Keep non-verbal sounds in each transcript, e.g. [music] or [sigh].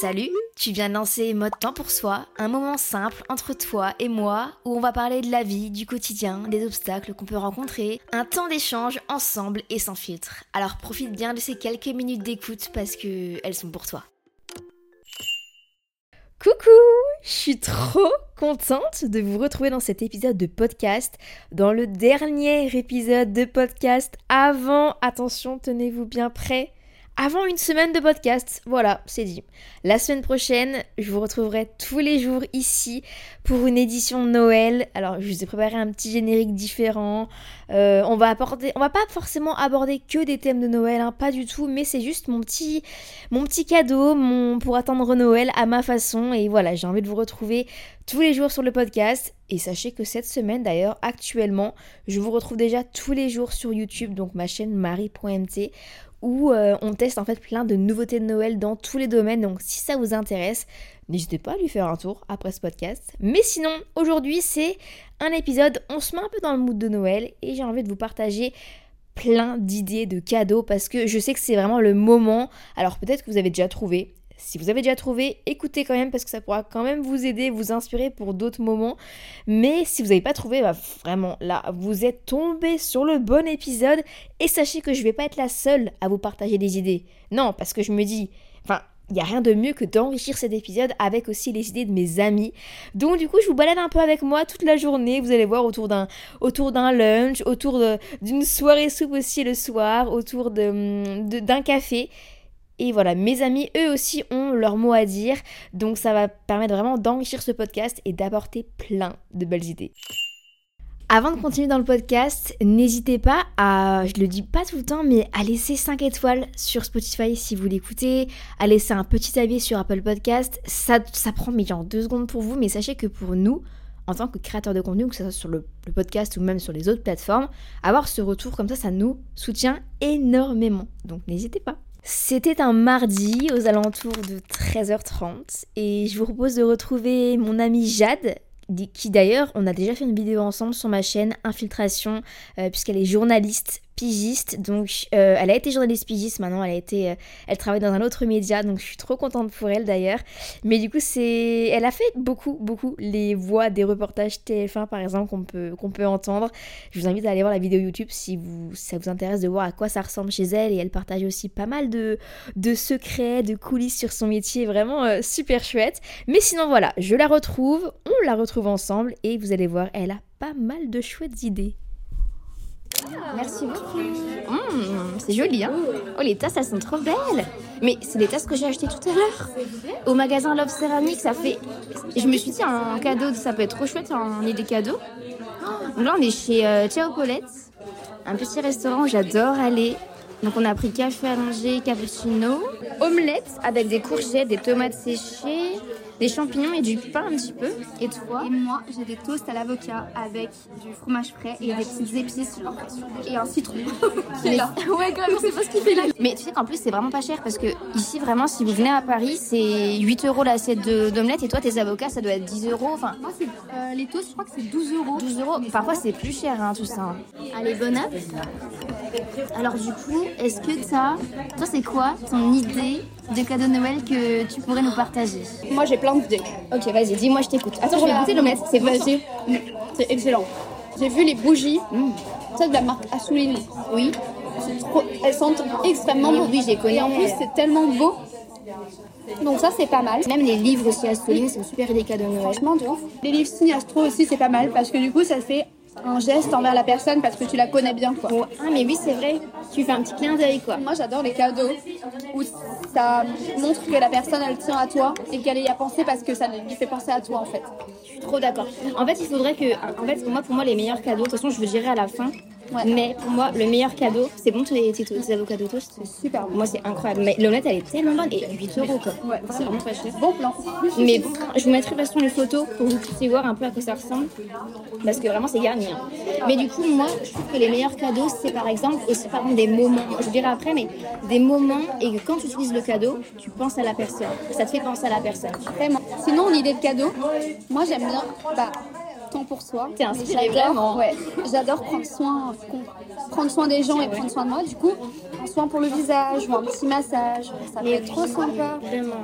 Salut, tu viens de lancer Mode Temps pour Soi, un moment simple entre toi et moi où on va parler de la vie, du quotidien, des obstacles qu'on peut rencontrer, un temps d'échange ensemble et sans filtre. Alors profite bien de ces quelques minutes d'écoute parce que elles sont pour toi. Coucou, je suis trop contente de vous retrouver dans cet épisode de podcast, dans le dernier épisode de podcast avant, attention, tenez-vous bien prêts, avant une semaine de podcast. Voilà, c'est dit. La semaine prochaine, je vous retrouverai tous les jours ici pour une édition Noël. Alors, je vous ai préparé un petit générique différent. Euh, on va aborder, on va pas forcément aborder que des thèmes de Noël, hein, pas du tout, mais c'est juste mon petit, mon petit cadeau, pour attendre Noël à ma façon. Et voilà, j'ai envie de vous retrouver tous les jours sur le podcast. Et sachez que cette semaine, d'ailleurs, actuellement, je vous retrouve déjà tous les jours sur YouTube, donc ma chaîne marie.mt où euh, on teste en fait plein de nouveautés de Noël dans tous les domaines. Donc si ça vous intéresse, n'hésitez pas à lui faire un tour après ce podcast. Mais sinon, aujourd'hui c'est un épisode, on se met un peu dans le mood de Noël et j'ai envie de vous partager plein d'idées de cadeaux parce que je sais que c'est vraiment le moment. Alors peut-être que vous avez déjà trouvé, si vous avez déjà trouvé, écoutez quand même parce que ça pourra quand même vous aider, vous inspirer pour d'autres moments. Mais si vous n'avez pas trouvé, bah vraiment là, vous êtes tombé sur le bon épisode et sachez que je vais pas être la seule à vous partager des idées. Non, parce que je me dis, enfin, il n'y a rien de mieux que d'enrichir cet épisode avec aussi les idées de mes amis. Donc du coup, je vous balade un peu avec moi toute la journée. Vous allez voir autour d'un autour d'un lunch, autour d'une soirée soupe aussi le soir, autour de d'un café. Et voilà, mes amis, eux aussi, ont leur mot à dire. Donc ça va permettre vraiment d'enrichir ce podcast et d'apporter plein de belles idées. Avant de continuer dans le podcast, n'hésitez pas à, je le dis pas tout le temps, mais à laisser 5 étoiles sur Spotify si vous l'écoutez, à laisser un petit avis sur Apple Podcast. Ça, ça prend mais genre 2 secondes pour vous, mais sachez que pour nous, en tant que créateur de contenu, que ce soit sur le podcast ou même sur les autres plateformes, avoir ce retour comme ça, ça nous soutient énormément. Donc n'hésitez pas. C'était un mardi aux alentours de 13h30 et je vous propose de retrouver mon amie Jade qui d'ailleurs, on a déjà fait une vidéo ensemble sur ma chaîne Infiltration, euh, puisqu'elle est journaliste pigiste. Donc, euh, elle a été journaliste pigiste. Maintenant, elle a été, euh, elle travaille dans un autre média. Donc, je suis trop contente pour elle d'ailleurs. Mais du coup, c'est, elle a fait beaucoup, beaucoup les voix des reportages TF1 par exemple qu'on peut, qu'on peut entendre. Je vous invite à aller voir la vidéo YouTube si vous, ça vous intéresse de voir à quoi ça ressemble chez elle. Et elle partage aussi pas mal de, de secrets, de coulisses sur son métier. Vraiment super chouette. Mais sinon, voilà, je la retrouve. La retrouve ensemble et vous allez voir, elle a pas mal de chouettes idées. Merci beaucoup. Mmh, c'est joli, hein Oh, les tasses, elles sont trop belles. Mais c'est les tasses que j'ai achetées tout à l'heure. Au magasin Love Ceramic, ça fait... Je me suis dit, un cadeau, ça peut être trop chouette en idée cadeau. Donc là, on est chez euh, Ciao Paulette. Un petit restaurant où j'adore aller. Donc on a pris café allongé, cappuccino, omelette avec des courgettes, des tomates séchées, des champignons et du pain un petit peu. Et toi Et moi, j'ai des toasts à l'avocat avec du fromage frais et des petites épices et un citron. [laughs] Mais- Ouais, quand même, c'est pas ce qu'il fait là. Mais tu sais qu'en plus, c'est vraiment pas cher parce que ici, vraiment, si vous venez à Paris, c'est 8 euros l'assiette d'omelette et toi, tes avocats, ça doit être 10 euros. Enfin, Moi, c'est euh, les toasts, je crois que c'est 12 euros. 12 euros. Parfois, c'est plus cher, hein, tout ça. Allez, bon app. Alors du coup, est-ce que t'as... Toi, c'est quoi ton idée de cadeau de Noël que tu pourrais nous partager Moi j'ai plein d'idées. Ok, vas-y, dis-moi, je t'écoute. Attends, je vais goûter l'omelette. C'est vas-y. C'est excellent. J'ai vu les bougies, ça de la marque Assouline. Oui. C'est trop- Elles sentent extrêmement Oui, oui, les connais. Et en plus, c'est tellement beau. Donc ça, c'est pas mal. Même les livres aussi à Soline sont super idées cadeaux de Noël. Franchement, de ouf. Les livres signes astro aussi, c'est pas mal parce que du coup, ça fait un geste envers la personne parce que tu la connais bien, quoi. Oh, ah, mais oui, c'est vrai. Tu fais un petit clin d'œil, quoi. Moi, j'adore les cadeaux où ça montre que la personne, elle tient à toi et qu'elle y a pensé parce que ça lui fait penser à toi, en fait. Je suis trop d'accord. En fait, il faudrait que. En fait, pour moi, pour moi, les meilleurs cadeaux, de toute façon, je vous dirai à la fin. Ouais. Mais pour moi, le meilleur cadeau, c'est bon tous les, tes, tes avocats de toast Super bon. Moi, c'est incroyable. Mais l'omelette, elle est tellement bonne. Et 8 euros, quoi. Ouais, c'est vraiment pas cher. Bon plan. Mais bon, je vous mettrai de toute façon les photos pour que vous puissiez voir un peu à quoi ça ressemble. Parce que vraiment, c'est garni. hein. Mais du coup, moi, je trouve que les meilleurs cadeaux, c'est par exemple aussi par exemple des moments. Je dirai après, mais des moments et que quand tu utilises le cadeau, tu penses à la personne. Ça te fait penser à la personne. Vraiment. Sinon, l'idée de cadeau, moi, j'aime bien. Bah, temps pour soi. T'es inspirée J'adore- vraiment. Ouais. J'adore prendre soin, prendre soin des gens et prendre soin de moi. Du coup, un soin pour le visage ou un petit massage, ça être trop sympa. Vraiment.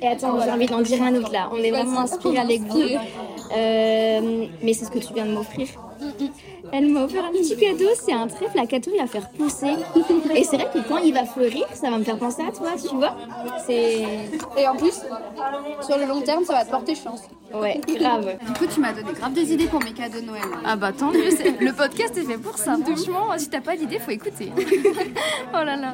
Et attends, j'ai envie d'en dire un autre là. On est vraiment Vas-y, inspirés avec vous. Euh, mais c'est ce que tu viens de m'offrir. Elle m'a offert un petit cadeau, c'est un trèfle à catouille à faire pousser. Et c'est vrai que quand il va fleurir, ça va me faire penser à toi, tu vois. C'est. Et en plus, sur le long terme, ça va te porter chance. Ouais, grave. Du coup, tu m'as donné grave des idées pour mes cadeaux de Noël. Ah bah tant mieux, le podcast est fait pour ça. Franchement, si t'as pas d'idée, faut écouter. [laughs] oh là là.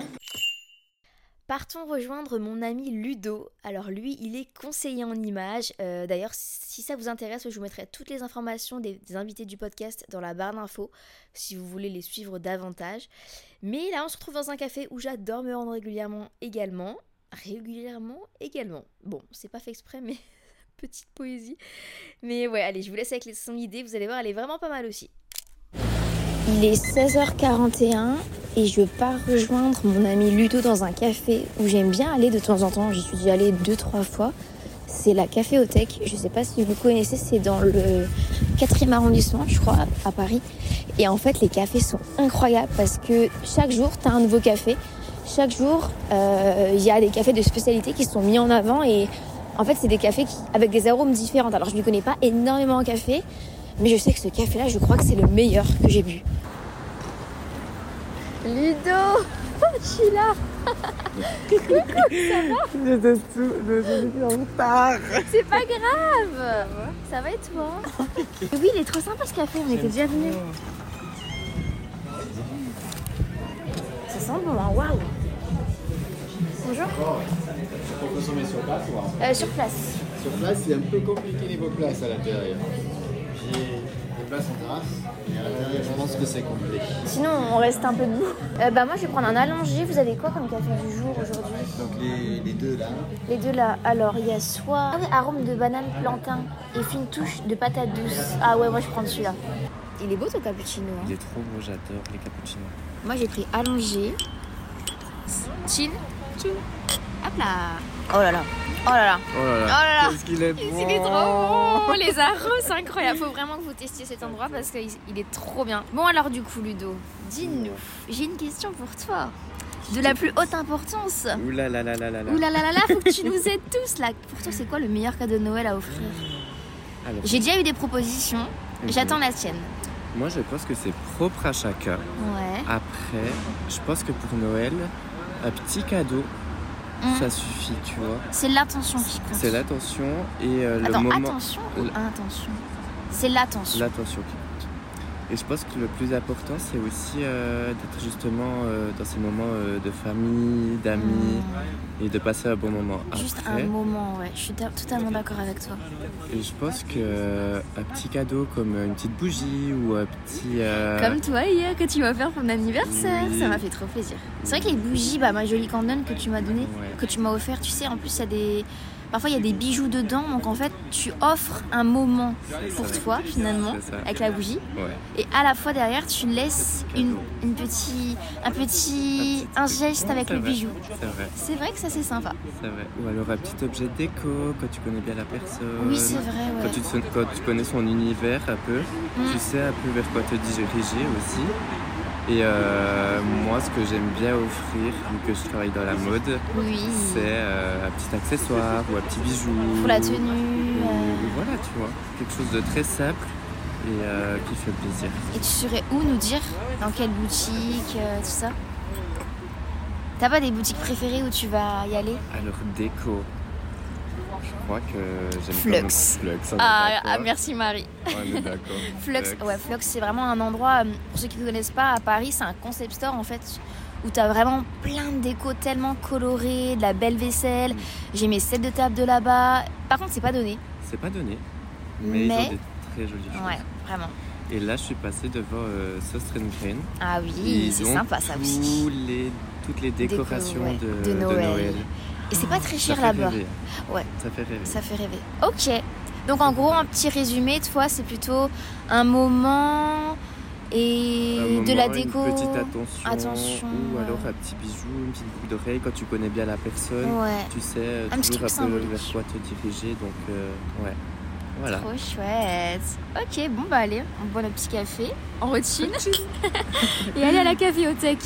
Partons rejoindre mon ami Ludo. Alors lui, il est conseiller en images. Euh, D'ailleurs, si ça vous intéresse, je vous mettrai toutes les informations des, des invités du podcast dans la barre d'infos, si vous voulez les suivre davantage. Mais là, on se retrouve dans un café où j'adore me rendre régulièrement également. Régulièrement également. Bon, c'est pas fait exprès, mais [laughs] petite poésie. Mais ouais, allez, je vous laisse avec son idée. Vous allez voir, elle est vraiment pas mal aussi. Il est 16h41 et je pars rejoindre mon ami Ludo dans un café où j'aime bien aller de temps en temps. J'y suis allée deux, trois fois. C'est la Caféothèque. Je sais pas si vous connaissez, c'est dans le 4e arrondissement, je crois, à Paris. Et en fait, les cafés sont incroyables parce que chaque jour, tu as un nouveau café. Chaque jour, euh, il y a des cafés de spécialité qui sont mis en avant et en fait, c'est des cafés avec des arômes différents. Alors, je ne connais pas énormément en café, mais je sais que ce café-là, je crois que c'est le meilleur que j'ai bu. Ludo [laughs] Je suis là [laughs] C'est pas grave Ça va et toi? [laughs] Oui, il est trop sympa ce café, on était déjà venus. Ça sent bon, hein, waouh Bonjour Pour consommer sur place ou en- Euh, Sur place. Sur place, c'est un peu compliqué niveau place à l'intérieur. Places en terrasse, et à l'intérieur, je pense que c'est complet. Sinon, on reste un peu debout. Euh, bah moi, je vais prendre un allongé. Vous avez quoi comme café du jour aujourd'hui? Donc les, les deux là, Les deux là, alors il y a soit ah oui, arôme de banane plantain et fine touche de patate douce. Ah ouais, moi je prends celui-là. Il est beau ton cappuccino. hein. Il est trop beau, j'adore les cappuccinos. Moi j'ai pris allongé. Chill. Tchou. Hop là. Oh là là. Oh là là. Oh là là, Oh là là. qu'est-ce qu'il est bon Il est trop bon Les arômes, c'est incroyable. Faut vraiment que vous testiez cet endroit parce qu'il il est trop bien. Bon alors du coup Ludo, dis-nous. J'ai une question pour toi. De la plus haute importance. Ouh là là là là là. Ouh là là là là, faut que tu nous [laughs] aides tous là. Pour toi, c'est quoi le meilleur cadeau de Noël à offrir Alors, J'ai déjà eu des propositions. J'attends la tienne. Moi, je pense que c'est propre à chacun. Ouais. Après, je pense que pour Noël, un petit cadeau, Mm. ça suffit, tu vois. C'est l'attention qui compte. C'est l'attention et euh, le moment. attention ou intention? C'est l'attention. L'attention qui compte. Et je pense que le plus important, c'est aussi euh, d'être justement euh, dans ces moments euh, de famille, d'amis, et de passer un bon moment. Juste Après, un moment, ouais. Je suis ta- totalement d'accord avec toi. et je pense que euh, un petit cadeau comme une petite bougie ou un petit. euh, Comme toi hier que tu m'as offert pour mon anniversaire, Oui. ça m'a fait trop plaisir. C'est vrai que les bougies, bah ma jolie candone que tu m'as donné, Ouais. que tu m'as offert, tu sais, en plus il y a des, parfois il y a des bijoux dedans, donc en fait tu offres un moment pour toi finalement avec la bougie, Ouais. et à la fois derrière tu laisses une, une petit, un petit, un geste avec le vrai. bijou. C'est vrai. C'est vrai que ça c'est sympa. C'est vrai. Ou alors un petit objet déco quand tu connais bien la personne. Oui c'est vrai, Quand ouais. tu, te- quand tu connais son univers un peu, Mm. tu sais un peu vers quoi te diriger aussi. Et euh, moi, ce que j'aime bien offrir, vu que je travaille dans la mode, Oui. c'est euh, un petit accessoire ou un petit bijou. Pour la tenue. Ou- euh, Voilà, tu vois. Quelque chose de très simple et qui fait plaisir. Et tu saurais où nous dire Dans quelle boutique, tout ça? T'as pas des boutiques préférées où tu vas y aller? Alors, déco. Je crois que j'aime Flux. Flux. ah, ah, merci Marie. On est d'accord. [laughs] Flux, ouais, Flux, c'est vraiment un endroit, euh, pour ceux qui ne connaissent pas, à Paris, c'est un concept store en fait, où t'as vraiment plein de déco tellement colorées, de la belle vaisselle. J'ai mes sets de table de là-bas. Par contre, c'est pas donné. C'est pas donné, mais, ils Mais- ont des très jolies choses. Ouais, vraiment. Et là, je suis passée devant euh, Sostrengren. Ah oui, Ils c'est sympa ça tous aussi. les, toutes les Déco, décorations ouais, de, de Noël. Et c'est pas très cher là-bas. rêver. Ouais, Ça fait rêver. ça fait rêver. Ok. Donc en gros, un petit résumé, toi, c'est plutôt un moment et Un de la déco. Une petite attention, Attention, ou alors un petit bijou, une petite boucle d'oreille quand tu connais bien la personne. Ouais. Tu sais euh, Un toujours un peu vers quoi te diriger. Donc, euh, ouais. Voilà. Trop chouette. Ok, bon bah allez, on boit notre petit café. On rotine. [laughs] et aller à la [laughs] caféothèque.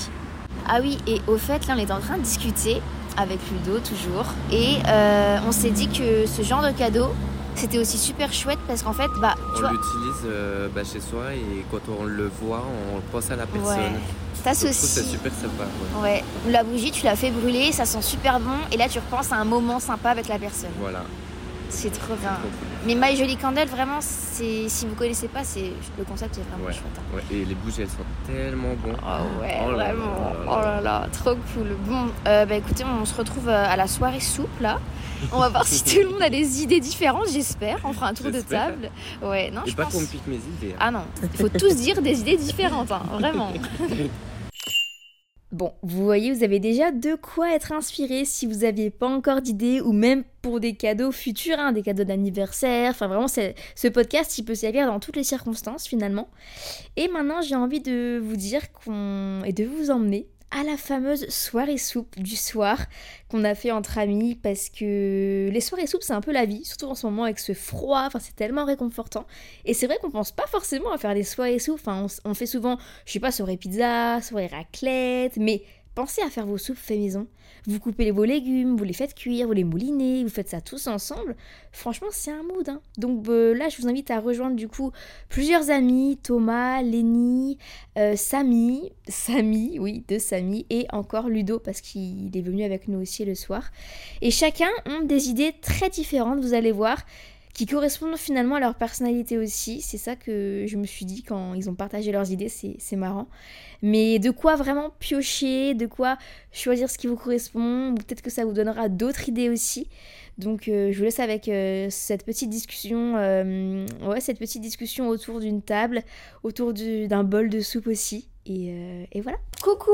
Ah oui, et au fait, là, on était en train de discuter avec Ludo toujours, et euh, on s'est dit que ce genre de cadeau, c'était aussi super chouette parce qu'en fait, bah, tu On l'utilise euh, bah, chez soi et quand on le voit, on pense à la personne. Ouais. C'est super sympa. ouais. Ouais, la bougie, tu l'as fait brûler, ça sent super bon, et là, tu repenses à un moment sympa avec la personne. Voilà. C'est trop bien. Mais My Jolie Candle, vraiment, c'est si vous connaissez pas, c'est le concept est vraiment Ouais. chouette. hein. Ouais, Et les bougies, elles sont tellement bonnes. Oh ouais, Oh là vraiment. là là Oh là là, trop cool. Bon, euh, bah écoutez, on se retrouve euh, à la soirée soupe là. On va voir si [laughs] tout le monde a des idées différentes, j'espère. On fera un tour de table. Ouais, non, Et je pas pense. qu'on me pique mes idées. hein. Ah non, il faut tous dire des idées différentes, hein, vraiment. [laughs] Bon, vous voyez, vous avez déjà de quoi être inspiré si vous n'aviez pas encore d'idées ou même pour des cadeaux futurs, hein, des cadeaux d'anniversaire. Enfin, vraiment, ce podcast, il peut servir dans toutes les circonstances finalement. Et maintenant, j'ai envie de vous dire qu'on et de vous emmener à la fameuse soirée soupe du soir qu'on a fait entre amis parce que les soirées soupes c'est un peu la vie, surtout en ce moment avec ce froid, c'est tellement réconfortant. Et c'est vrai qu'on pense pas forcément à faire des soirées soupes, enfin on fait souvent, je sais pas, soirée pizza, soirée raclette, mais pensez à faire vos soupes fait maison. Vous coupez vos légumes, vous les faites cuire, vous les moulinez, vous faites ça tous ensemble. Franchement, c'est un mood. hein. Donc euh, là, je vous invite à rejoindre du coup plusieurs amis, Thomas, Lenny, euh, Samy, Samy, oui, de Samy, et encore Ludo parce qu'il est venu avec nous aussi le soir. Et chacun ont des idées très différentes, vous allez voir, qui correspondent finalement à leur personnalité aussi. C'est ça que je me suis dit quand ils ont partagé leurs idées, c'est c'est marrant. Mais de quoi vraiment piocher, de quoi choisir ce qui vous correspond, peut-être que ça vous donnera d'autres idées aussi. Donc euh, je vous laisse avec euh, cette petite discussion, euh, ouais, cette petite discussion autour d'une table, autour du- d'un bol de soupe aussi. Et, euh, et voilà. Coucou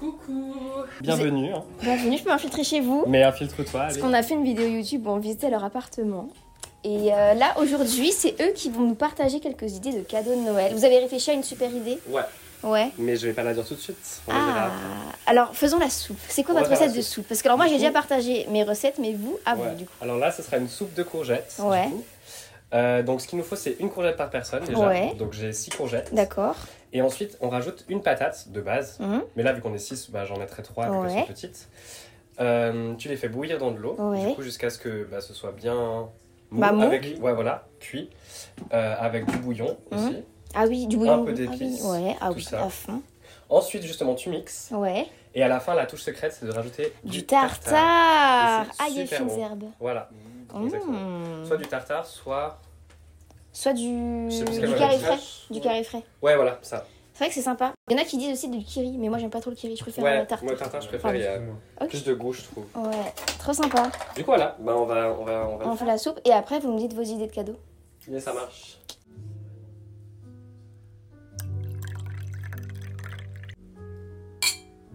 Coucou Bienvenue, hein. Bienvenue, je peux m'infiltrer chez vous. mais infiltre-toi, Parce qu'on a fait une vidéo YouTube où on visitait leur appartement. Et euh, là, aujourd'hui, c'est eux qui vont nous partager quelques idées de cadeaux de Noël. Vous avez réfléchi à une super idée? Ouais, Ouais. mais je vais pas la dire tout de suite. On Ah, alors faisons la soupe. C'est quoi On votre recette de soupe. soupe? Parce que alors moi Du j'ai déjà partagé mes recettes, mais vous, à vous du coup. Alors là, ce sera une soupe de courgettes. du Ouais. coup. Euh, donc ce qu'il nous faut, c'est une courgette par personne déjà. Ouais. Donc j'ai 6 courgettes. D'accord. Et ensuite, on rajoute une patate de base. Mhm. Mais là, vu qu'on est 6, bah, j'en mettrai 3 vu qu'elles Ouais. sont petites. Euh, tu les fais bouillir dans de l'eau, Ouais. du coup, jusqu'à ce que bah, ce soit bien mou, Bah, mou. avec, ouais, voilà, cuit, euh, avec du bouillon Mhm. aussi. Ah oui, du bouillon. peu ah oui, d'épices, Ouais, ah tout oui, ça. à fond. Ensuite, justement, tu mixes. Ouais. Et à la fin, la touche secrète, c'est de rajouter Du, du, tartare. Ah, il y a fines bon. herbes. Voilà. Mmh. Soit du tartare, soit. Soit du, du carré frais. Du carré frais. Ouais, voilà, ça. C'est vrai que c'est sympa. Il y en a qui disent aussi du kiri, mais moi j'aime pas trop le kiri, je préfère Ouais, le tartare. moi, tartare, je préfère. Il y a Ok. plus de goût, je trouve. Ouais, trop sympa. Du coup, voilà, bah, on va. On va, on va On fait la soupe et après vous me dites vos idées de cadeaux. Et ça marche.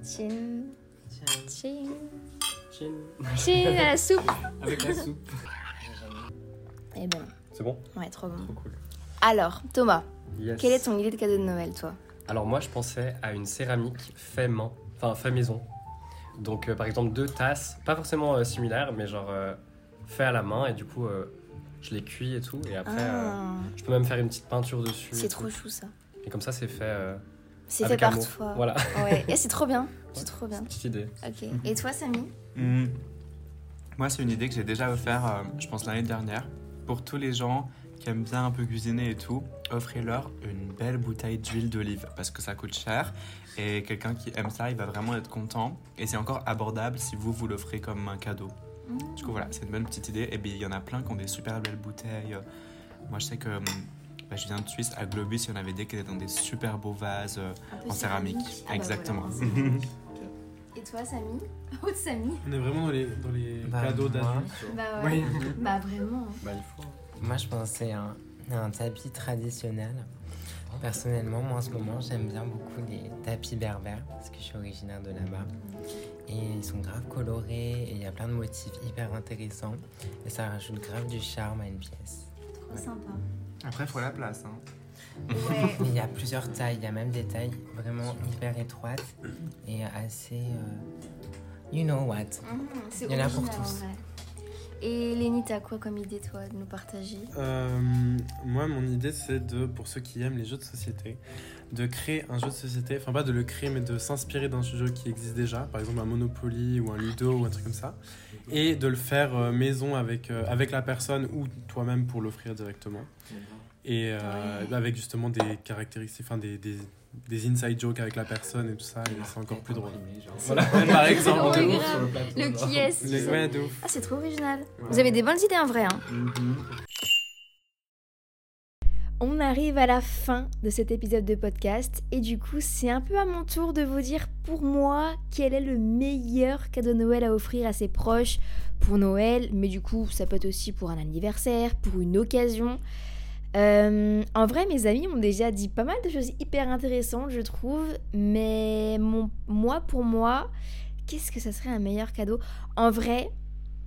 Chin. Chin. Chin. Chin à la soupe. [laughs] Avec la soupe. Eh ben, C'est bon? Ouais, trop bon. Trop cool. Alors, Thomas, Yes. quelle est ton idée de cadeau de Noël, toi? Alors moi je pensais à une céramique fait main, enfin fait maison. Donc euh, par exemple deux tasses, pas forcément euh, similaires, mais genre euh, fait à la main et du coup euh, je les cuis et tout et après euh, Ah, je peux même faire une petite peinture dessus. c'est trop tout. chou ça. Et comme ça c'est fait. euh, C'est fait avec par toi. Voilà. Ouais, et c'est trop bien. [laughs] C'est trop bien. Petite idée. Ok. Et toi, Samy? Hmm. Moi, c'est une idée que j'ai déjà offert, euh, je pense, l'année dernière, pour tous les gens qui aiment bien un peu cuisiner et tout, offrez-leur une belle bouteille d'huile d'olive parce que ça coûte cher et quelqu'un qui aime ça, il va vraiment être content et c'est encore abordable si vous vous l'offrez comme un cadeau. Du coup voilà, c'est une bonne petite idée et bien il y en a plein qui ont des super belles bouteilles. Moi je sais que hum, bah, je viens de Suisse, à Globus, il y en avait des qui étaient dans des super beaux vases euh, peu en céramique. céramique. Ah bah Exactement. voilà. [laughs] Et toi, Samy? [laughs] Oh, Samy On est vraiment dans les, dans les Bah, cadeaux d'adultes. Bah ouais. Oui. Bah vraiment. Bah, il faut. Moi, je pensais à un, à un tapis traditionnel. Personnellement, moi en ce moment, j'aime bien beaucoup les tapis berbères parce que je suis originaire de là-bas. Et ils sont grave colorés et il y a plein de motifs hyper intéressants. Et ça rajoute grave du charme à une pièce. Trop sympa. Après, il faut la place. Hein. Ouais. [laughs] Il y a plusieurs tailles, il y a même des tailles vraiment hyper étroites et assez. euh, you know what. C'est Il y en a pour tous. Et Lénie, t'as quoi comme idée, toi, de nous partager? Euh, moi, mon idée, c'est de, pour ceux qui aiment les jeux de société, de créer un jeu de société, enfin pas de le créer, mais de s'inspirer d'un jeu qui existe déjà, par exemple un Monopoly ou un Ludo ou un truc comme ça, et de le faire euh, maison avec, euh, avec la personne ou toi-même pour l'offrir directement. Et euh, avec justement des caractéristiques, enfin des, des, des inside jokes avec la personne et tout ça, et c'est encore plus drôle. Voilà, par exemple. Oh, le qui est Les- Ouais, de ouf. Ah, c'est trop original. Ouais. Vous avez des bonnes idées en vrai, hein On arrive à la fin de cet épisode de podcast et du coup c'est un peu à mon tour de vous dire pour moi quel est le meilleur cadeau de Noël à offrir à ses proches pour Noël, mais du coup ça peut être aussi pour un anniversaire, pour une occasion. Euh, en vrai mes amis ont déjà dit pas mal de choses hyper intéressantes je trouve, mais mon, moi pour moi, qu'est-ce que ça serait un meilleur cadeau? En vrai,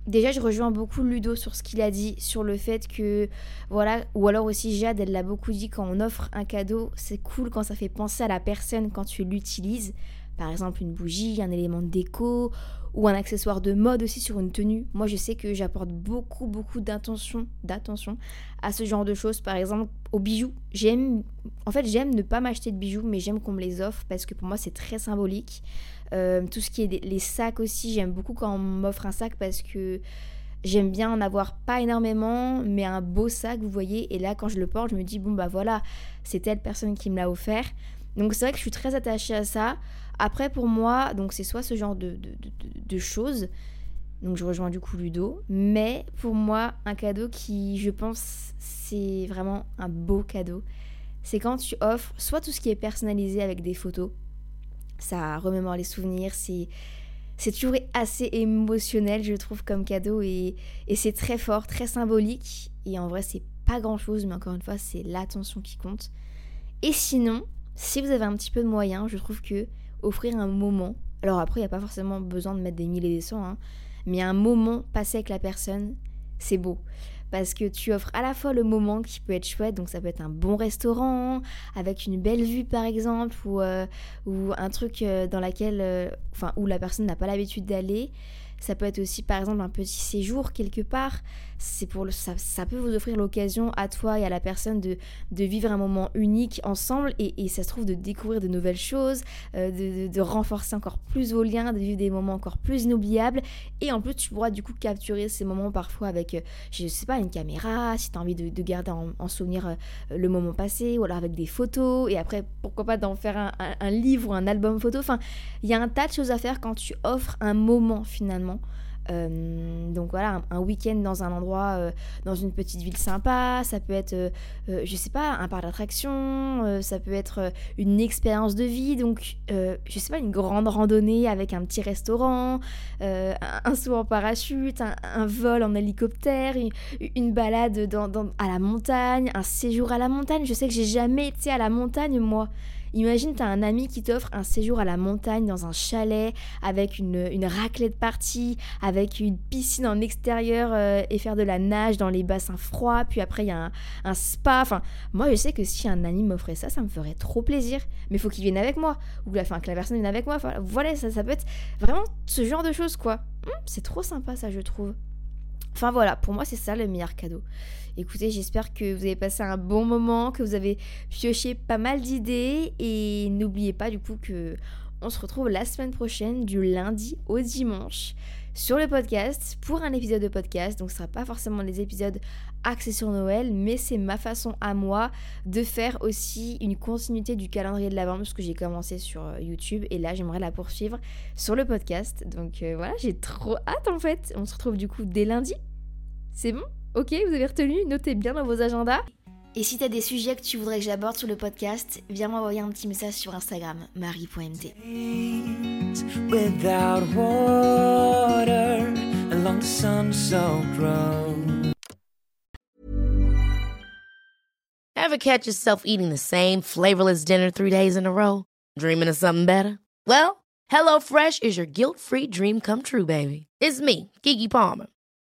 Déjà, je rejoins beaucoup Ludo sur ce qu'il a dit, sur le fait que, voilà, ou alors aussi Jade, elle l'a beaucoup dit, quand on offre un cadeau, c'est cool quand ça fait penser à la personne quand tu l'utilises. Par exemple, une bougie, un élément de déco, ou un accessoire de mode aussi sur une tenue. Moi, je sais que j'apporte beaucoup, beaucoup d'intention, d'attention à ce genre de choses. Par exemple, aux bijoux. J'aime, en fait, j'aime ne pas m'acheter de bijoux, mais j'aime qu'on me les offre parce que pour moi, c'est très symbolique. Euh, tout ce qui est des- les sacs aussi, j'aime beaucoup quand on m'offre un sac parce que j'aime bien en avoir pas énormément, mais un beau sac, vous voyez. Et là, quand je le porte, je me dis, bon, bah voilà, c'est telle personne qui me l'a offert. Donc c'est vrai que je suis très attachée à ça. Après, pour moi, donc c'est soit ce genre de, de, choses, donc je rejoins du coup Ludo, mais pour moi, un cadeau qui, je pense, c'est vraiment un beau cadeau, c'est quand tu offres soit tout ce qui est personnalisé avec des photos, ça remémore les souvenirs, c'est c'est toujours assez émotionnel, je trouve, comme cadeau, et, et c'est très fort, très symbolique, et en vrai, c'est pas grand chose, mais encore une fois, c'est l'attention qui compte. Et sinon, si vous avez un petit peu de moyens, je trouve que offrir un moment, alors après, il n'y a pas forcément besoin de mettre des mille et des cents, hein, mais un moment passé avec la personne, c'est beau. Parce que tu offres à la fois le moment qui peut être chouette, donc ça peut être un bon restaurant, avec une belle vue par exemple, ou, euh, un truc euh, dans laquelle, euh, enfin, où la personne n'a pas l'habitude d'aller. Ça peut être aussi par exemple un petit séjour quelque part. C'est pour ça, ça peut vous offrir l'occasion à toi et à la personne de, de vivre un moment unique ensemble et, et ça se trouve de découvrir de nouvelles choses, euh, de, de- renforcer encore plus vos liens, de vivre des moments encore plus inoubliables. Et en plus, tu pourras du coup capturer ces moments parfois avec, euh, je sais pas, une caméra, si tu as envie de, de garder en, en souvenir euh, le moment passé, ou alors avec des photos. Et après, pourquoi pas d'en faire un- un livre ou un album photo. Enfin, il y a un tas de choses à faire quand tu offres un moment finalement. Euh, donc voilà, un, week-end dans un endroit, euh, dans une petite ville sympa, ça peut être, euh, je sais pas, un parc d'attractions, euh, ça peut être une expérience de vie, donc je sais pas, une grande randonnée avec un petit restaurant, un, saut en parachute, un, vol en hélicoptère, une, balade à la montagne, un séjour à la montagne. Je sais que j'ai jamais été à la montagne moi. Imagine, t'as un ami qui t'offre un séjour à la montagne dans un chalet avec une, une raclette partie, avec une piscine en extérieur euh, et faire de la nage dans les bassins froids. Puis après, il y a un, spa. Enfin, moi, je sais que si un ami m'offrait ça, ça me ferait trop plaisir. Mais faut qu'il vienne avec moi. Ou la, enfin, que la personne vienne avec moi. Voilà, ça, ça peut être vraiment ce genre de choses, quoi. Hum, c'est trop sympa, ça, je trouve. Enfin voilà, pour moi c'est ça le meilleur cadeau. Écoutez, j'espère que vous avez passé un bon moment, que vous avez pioché pas mal d'idées et n'oubliez pas du coup que on se retrouve la semaine prochaine du lundi au dimanche sur le podcast pour un épisode de podcast. Donc ce sera pas forcément des épisodes axés sur Noël, mais c'est ma façon à moi de faire aussi une continuité du calendrier de l'Avent parce que j'ai commencé sur euh, YouTube et là j'aimerais la poursuivre sur le podcast. Donc euh, voilà, j'ai trop hâte en fait. On se retrouve du coup dès lundi. C'est bon? Ok, vous avez retenu? Notez bien dans vos agendas. Et si t'as des sujets que tu voudrais que j'aborde sur le podcast, viens m'envoyer un petit message sur Instagram, marie.mt. Ever catch yourself eating the same flavorless dinner three days in a row? Dreaming of something better? Well, HelloFresh is your guilt-free dream come true, baby. It's me, Kiki Palmer.